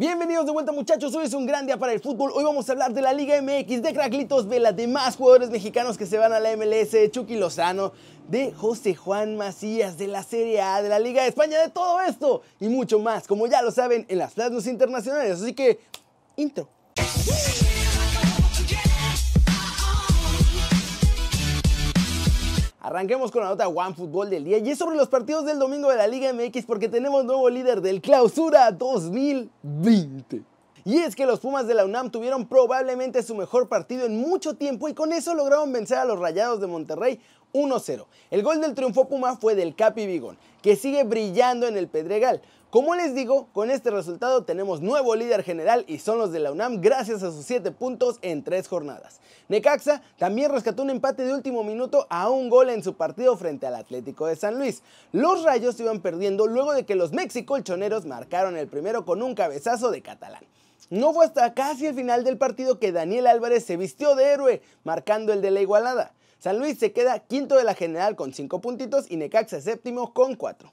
Bienvenidos de vuelta muchachos, hoy es un gran día para el fútbol, hoy vamos a hablar de la Liga MX, de Cracklitos Vela, de más jugadores mexicanos que se van a la MLS, de Chucky Lozano, de José Juan Macías, de la Serie A, de la Liga de España, de todo esto y mucho más, como ya lo saben, en las plazas internacionales, así que, intro. Arranquemos con la nota One Fútbol del día y es sobre los partidos del domingo de la Liga MX porque tenemos nuevo líder del Clausura 2020. Y es que los Pumas de la UNAM tuvieron probablemente su mejor partido en mucho tiempo y con eso lograron vencer a los Rayados de Monterrey 1-0. El gol del triunfo Puma fue del Capi Vigón, que sigue brillando en el Pedregal. Como les digo, con este resultado tenemos nuevo líder general y son los de la UNAM gracias a sus 7 puntos en 3 jornadas. Necaxa también rescató un empate de último minuto a un gol en su partido frente al Atlético de San Luis. Los Rayos iban perdiendo luego de que los mexicolchoneros marcaron el primero con un cabezazo de Catalán. No fue hasta casi el final del partido que Daniel Álvarez se vistió de héroe, marcando el de la igualada. San Luis se queda quinto de la general con 5 puntitos y Necaxa séptimo con 4.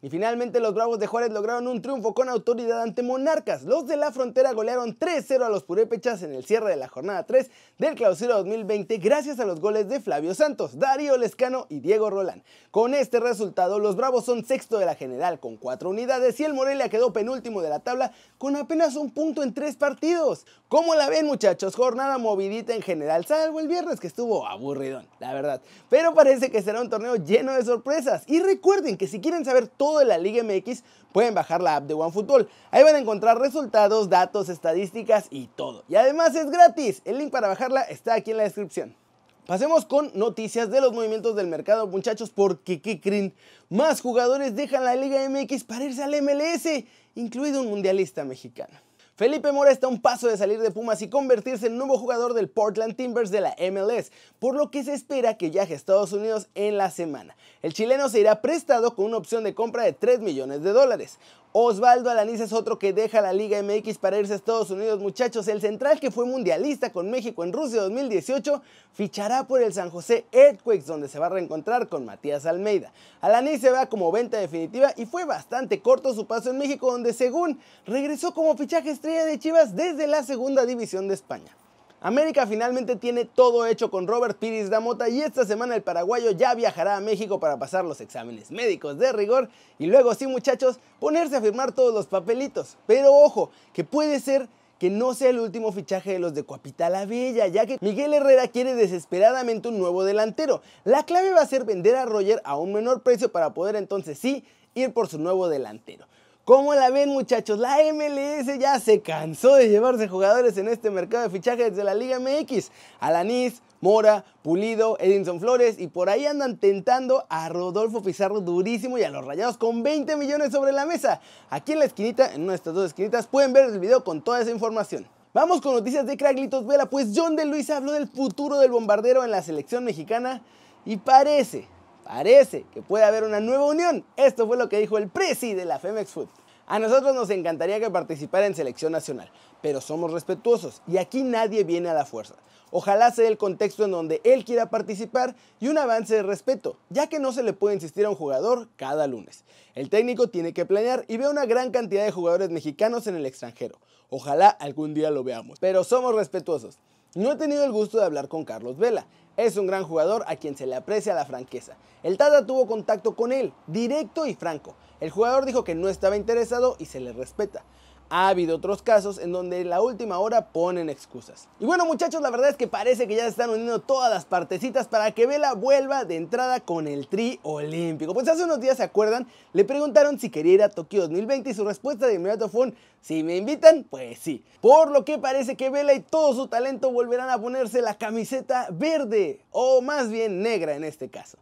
Y finalmente los Bravos de Juárez lograron un triunfo con autoridad ante Monarcas. Los de la frontera golearon 3-0 a los Purépechas en el cierre de la jornada 3 del Clausura 2020 gracias a los goles de Flavio Santos, Darío Lescano y Diego Rolán. Con este resultado, los Bravos son sexto de la general con 4 unidades y el Morelia quedó penúltimo de la tabla con apenas un punto en 3 partidos. ¿Cómo la ven muchachos? Jornada movidita en general, salvo el viernes que estuvo aburridón, la verdad. Pero parece que será un torneo lleno de sorpresas. Y recuerden que si quieren saber todo de la Liga MX, pueden bajar la app de OneFootball. Ahí van a encontrar resultados, datos, estadísticas y todo. Y además es gratis. El link para bajarla está aquí en la descripción. Pasemos con noticias de los movimientos del mercado, muchachos, porque ¿qué creen? Más jugadores dejan la Liga MX para irse al MLS, incluido un mundialista mexicano. Felipe Mora está a un paso de salir de Pumas y convertirse en nuevo jugador del Portland Timbers de la MLS, por lo que se espera que viaje a Estados Unidos en la semana. El chileno se irá prestado con una opción de compra de 3 millones de dólares. Osvaldo Alaniz es otro que deja la Liga MX para irse a Estados Unidos, muchachos. El central que fue mundialista con México en Rusia 2018 fichará por el San José Earthquakes, donde se va a reencontrar con Matías Almeida. Alaniz se va como venta definitiva y fue bastante corto su paso en México, donde según regresó como fichaje estrella de Chivas desde la segunda división de España. América finalmente tiene todo hecho con Robert Piris Damota y esta semana el paraguayo ya viajará a México para pasar los exámenes médicos de rigor y luego sí muchachos ponerse a firmar todos los papelitos. Pero ojo, que puede ser que no sea el último fichaje de los de Coapital Bella, ya que Miguel Herrera quiere desesperadamente un nuevo delantero. La clave va a ser vender a Roger a un menor precio para poder entonces sí ir por su nuevo delantero. ¿Cómo la ven muchachos? La MLS ya se cansó de llevarse jugadores en este mercado de fichajes de la Liga MX. Alanis, Mora, Pulido, Edinson Flores y por ahí andan tentando a Rodolfo Pizarro durísimo y a los rayados con 20 millones sobre la mesa. Aquí en la esquinita, en estas dos esquinitas, pueden ver el video con toda esa información. Vamos con noticias de Craglitos Vela, pues John de Luis habló del futuro del bombardero en la selección mexicana y parece, Parece que puede haber una nueva unión. Esto fue lo que dijo el presi de la Femex Food. A nosotros nos encantaría que participara en selección nacional, pero somos respetuosos y aquí nadie viene a la fuerza. Ojalá sea el contexto en donde él quiera participar y un avance de respeto, ya que no se le puede insistir a un jugador cada lunes. El técnico tiene que planear y ve una gran cantidad de jugadores mexicanos en el extranjero. Ojalá algún día lo veamos, pero somos respetuosos. No he tenido el gusto de hablar con Carlos Vela. Es un gran jugador a quien se le aprecia la franqueza. El Tata tuvo contacto con él, directo y franco. El jugador dijo que no estaba interesado y se le respeta ha habido otros casos en donde en la última hora ponen excusas. Y bueno muchachos, la verdad es que parece que ya se están uniendo todas las partecitas para que Vela vuelva de entrada con el tri olímpico. Pues hace unos días, ¿se acuerdan? Le preguntaron si quería ir a Tokio 2020 y su respuesta de inmediato fue si me invitan, pues sí. Por lo que parece que Vela y todo su talento volverán a ponerse la camiseta verde, o más bien negra en este caso.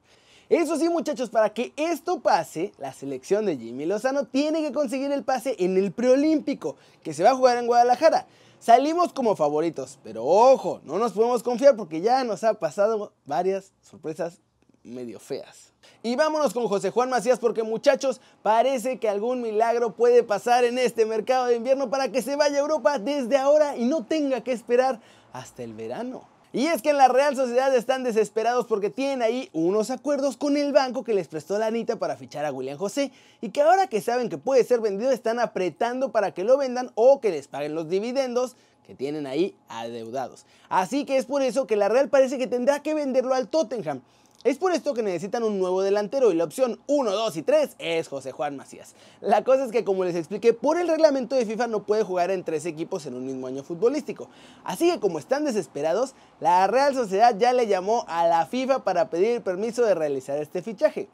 Eso sí, muchachos, para que esto pase, la selección de Jimmy Lozano tiene que conseguir el pase en el preolímpico, que se va a jugar en Guadalajara. Salimos como favoritos, pero ojo, no nos podemos confiar porque ya nos ha pasado varias sorpresas medio feas. Y vámonos con José Juan Macías porque muchachos, parece que algún milagro puede pasar en este mercado de invierno para que se vaya a Europa desde ahora y no tenga que esperar hasta el verano. Y es que en la Real Sociedad están desesperados porque tienen ahí unos acuerdos con el banco que les prestó la Anita para fichar a William José y que ahora que saben que puede ser vendido están apretando para que lo vendan o que les paguen los dividendos que tienen ahí adeudados. Así que es por eso que la Real parece que tendrá que venderlo al Tottenham. Es por esto que necesitan un nuevo delantero y la opción 1, 2 y 3 es José Juan Macías. La cosa es que como les expliqué, por el reglamento de FIFA no puede jugar en tres equipos en un mismo año futbolístico. Así que como están desesperados, la Real Sociedad ya le llamó a la FIFA para pedir permiso de realizar este fichaje.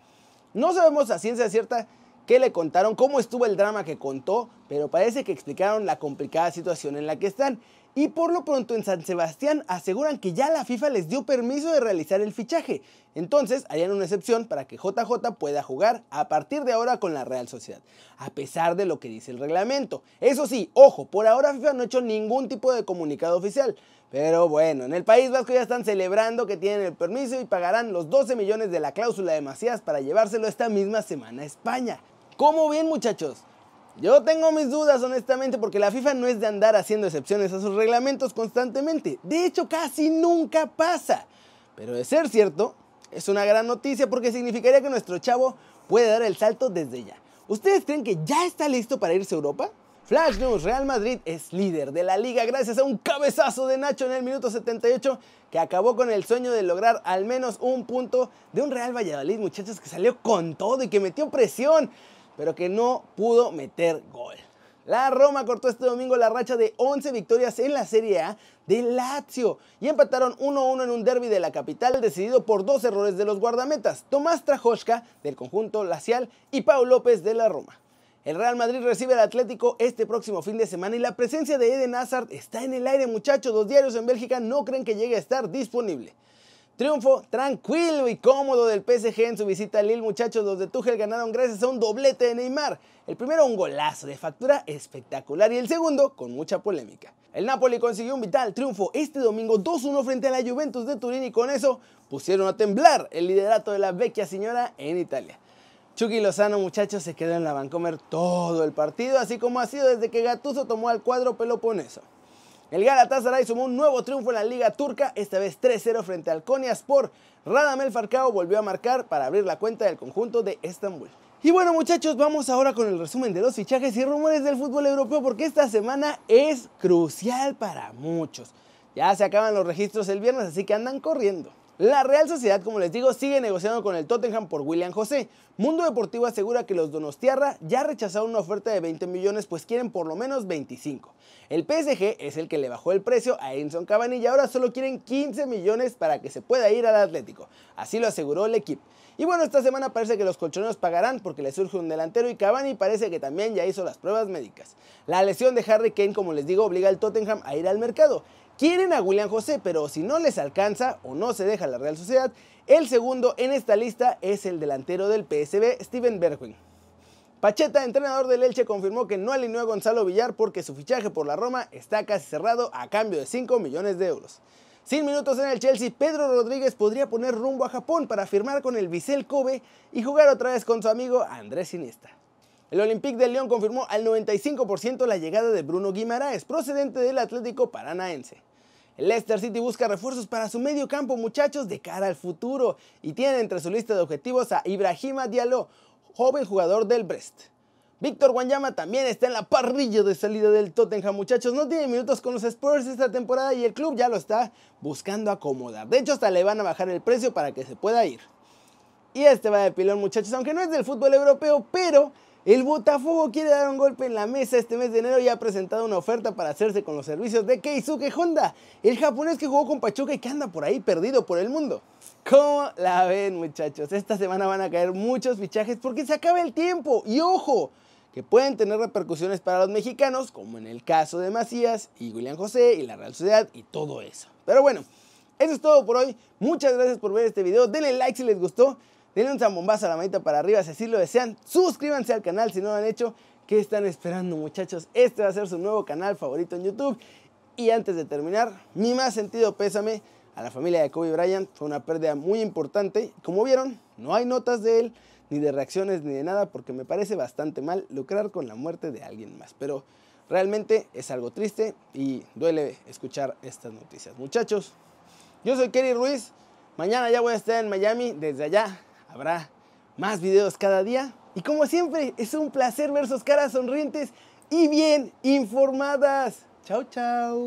No sabemos a ciencia cierta qué le contaron, cómo estuvo el drama que contó, pero parece que explicaron la complicada situación en la que están. Y por lo pronto en San Sebastián aseguran que ya la FIFA les dio permiso de realizar el fichaje. Entonces harían una excepción para que JJ pueda jugar a partir de ahora con la Real Sociedad, a pesar de lo que dice el reglamento. Eso sí, ojo, por ahora FIFA no ha hecho ningún tipo de comunicado oficial. Pero bueno, en el País Vasco ya están celebrando que tienen el permiso y pagarán los 12 millones de la cláusula de Macías para llevárselo esta misma semana a España. ¿Cómo bien muchachos? Yo tengo mis dudas honestamente porque la FIFA no es de andar haciendo excepciones a sus reglamentos constantemente. De hecho, casi nunca pasa. Pero de ser cierto, es una gran noticia porque significaría que nuestro chavo puede dar el salto desde ya. ¿Ustedes creen que ya está listo para irse a Europa? Flash News, Real Madrid es líder de la liga gracias a un cabezazo de Nacho en el minuto 78 que acabó con el sueño de lograr al menos un punto de un Real Valladolid, muchachos, que salió con todo y que metió presión pero que no pudo meter gol. La Roma cortó este domingo la racha de 11 victorias en la Serie A de Lazio y empataron 1-1 en un derby de la capital decidido por dos errores de los guardametas, Tomás Trajoska del conjunto lacial y Pau López de la Roma. El Real Madrid recibe al Atlético este próximo fin de semana y la presencia de Eden Hazard está en el aire muchachos, los diarios en Bélgica no creen que llegue a estar disponible. Triunfo tranquilo y cómodo del PSG en su visita a Lille, muchachos. Los de Tuchel ganaron gracias a un doblete de Neymar. El primero un golazo de factura espectacular y el segundo con mucha polémica. El Napoli consiguió un vital triunfo este domingo 2-1 frente a la Juventus de Turín y con eso pusieron a temblar el liderato de la vecchia señora en Italia. Chucky Lozano, muchachos, se quedó en la Vancomer todo el partido, así como ha sido desde que Gattuso tomó al cuadro peloponeso. El Galatasaray sumó un nuevo triunfo en la Liga Turca, esta vez 3-0 frente al Konyaspor. Radamel Falcao volvió a marcar para abrir la cuenta del conjunto de Estambul. Y bueno muchachos, vamos ahora con el resumen de los fichajes y rumores del fútbol europeo porque esta semana es crucial para muchos. Ya se acaban los registros el viernes, así que andan corriendo. La Real Sociedad, como les digo, sigue negociando con el Tottenham por William José. Mundo Deportivo asegura que los Donostiarra ya rechazaron una oferta de 20 millones, pues quieren por lo menos 25. El PSG es el que le bajó el precio a Enson Cavani y ahora solo quieren 15 millones para que se pueda ir al Atlético. Así lo aseguró el equipo. Y bueno, esta semana parece que los colchoneros pagarán porque le surge un delantero y Cavani parece que también ya hizo las pruebas médicas. La lesión de Harry Kane, como les digo, obliga al Tottenham a ir al mercado. Quieren a William José, pero si no les alcanza o no se deja la Real Sociedad, el segundo en esta lista es el delantero del PSB, Steven Bergwijn. Pacheta, entrenador del Elche, confirmó que no alineó a Gonzalo Villar porque su fichaje por la Roma está casi cerrado a cambio de 5 millones de euros. Sin minutos en el Chelsea, Pedro Rodríguez podría poner rumbo a Japón para firmar con el Vissel Kobe y jugar otra vez con su amigo Andrés Iniesta. El Olympique de León confirmó al 95% la llegada de Bruno Guimaraes, procedente del Atlético Paranaense. Leicester City busca refuerzos para su medio campo, muchachos, de cara al futuro, y tiene entre su lista de objetivos a Ibrahima Diallo, joven jugador del Brest. Víctor Wanyama también está en la parrilla de salida del Tottenham, muchachos. No tiene minutos con los Spurs esta temporada y el club ya lo está buscando acomodar. De hecho, hasta le van a bajar el precio para que se pueda ir. Y este va de pilón, muchachos, aunque no es del fútbol europeo, pero el Botafogo quiere dar un golpe en la mesa este mes de enero y ha presentado una oferta para hacerse con los servicios de Keisuke Honda, el japonés que jugó con Pachuca y que anda por ahí perdido por el mundo. ¿Cómo la ven muchachos? Esta semana van a caer muchos fichajes porque se acaba el tiempo. Y ojo, que pueden tener repercusiones para los mexicanos, como en el caso de Macías y William José y la Real Sociedad y todo eso. Pero bueno, eso es todo por hoy. Muchas gracias por ver este video. Denle like si les gustó. Denle un zambombazo a la manita para arriba si así lo desean. Suscríbanse al canal si no lo han hecho. ¿Qué están esperando muchachos? Este va a ser su nuevo canal favorito en YouTube. Y antes de terminar, mi más sentido pésame a la familia de Kobe Bryant. Fue una pérdida muy importante. Como vieron, no hay notas de él, ni de reacciones, ni de nada, porque me parece bastante mal lucrar con la muerte de alguien más. Pero realmente es algo triste y duele escuchar estas noticias. Muchachos, Yo soy Kerry Ruiz. Mañana ya voy a estar en Miami. Desde allá habrá más videos cada día. Y como siempre, es un placer ver sus caras sonrientes y bien informadas. Chao, chao.